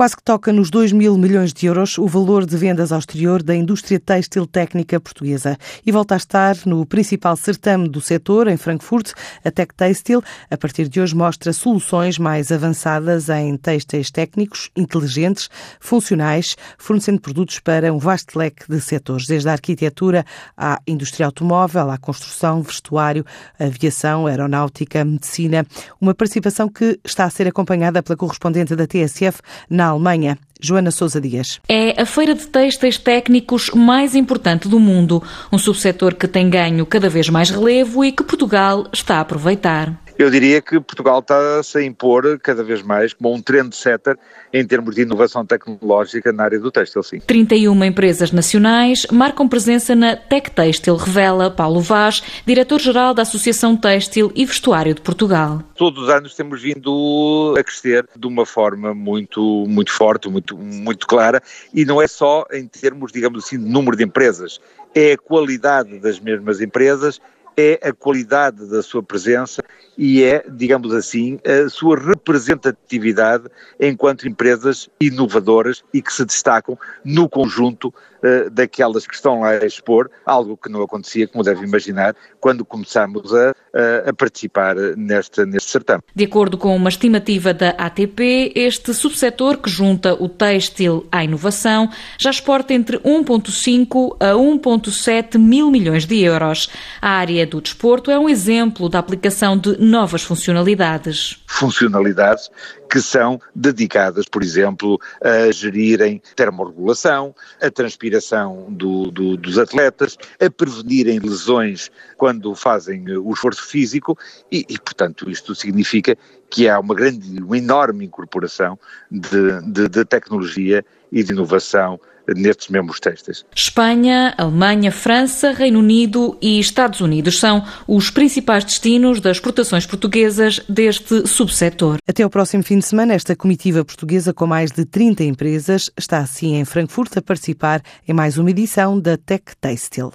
Quase que toca nos 2 mil milhões de euros o valor de vendas ao exterior da indústria têxtil técnica portuguesa. E volta a estar no principal certame do setor, em Frankfurt, a Tech Têxtil. A partir de hoje mostra soluções mais avançadas em têxteis técnicos, inteligentes, funcionais, fornecendo produtos para um vasto leque de setores, desde a arquitetura à indústria automóvel, à construção, vestuário, aviação, aeronáutica, medicina. Uma participação que está a ser acompanhada pela correspondente da TSF na Alemanha. Joana Sousa Dias. É a feira de têxteis técnicos mais importante do mundo, um subsetor que tem ganho cada vez mais relevo e que Portugal está a aproveitar. Eu diria que Portugal está-se a impor cada vez mais como um trendsetter em termos de inovação tecnológica na área do têxtil, sim. 31 empresas nacionais marcam presença na Tech Têxtil, revela Paulo Vaz, diretor-geral da Associação Têxtil e Vestuário de Portugal. Todos os anos temos vindo a crescer de uma forma muito, muito forte, muito, muito clara, e não é só em termos, digamos assim, de número de empresas, é a qualidade das mesmas empresas é a qualidade da sua presença e é, digamos assim, a sua representatividade enquanto empresas inovadoras e que se destacam no conjunto uh, daquelas que estão lá a expor, algo que não acontecia, como deve imaginar, quando começamos a, a, participar neste, neste certame. De acordo com uma estimativa da ATP, este subsetor que junta o têxtil à inovação já exporta entre 1,5 a 1,7 mil milhões de euros. A área do desporto é um exemplo da aplicação de novas funcionalidades. Funcionalidades que são dedicadas, por exemplo, a gerirem termorregulação, a transpiração do, do, dos atletas, a prevenirem lesões quando fazem o esforço físico e, e, portanto, isto significa que há uma grande, uma enorme incorporação de, de, de tecnologia e de inovação nestes mesmos têxteis. Espanha, Alemanha, França, Reino Unido e Estados Unidos são os principais destinos das exportações portuguesas deste subsetor. Até o próximo fim de semana, esta comitiva portuguesa com mais de 30 empresas está assim em Frankfurt a participar em mais uma edição da Tech Têxtil.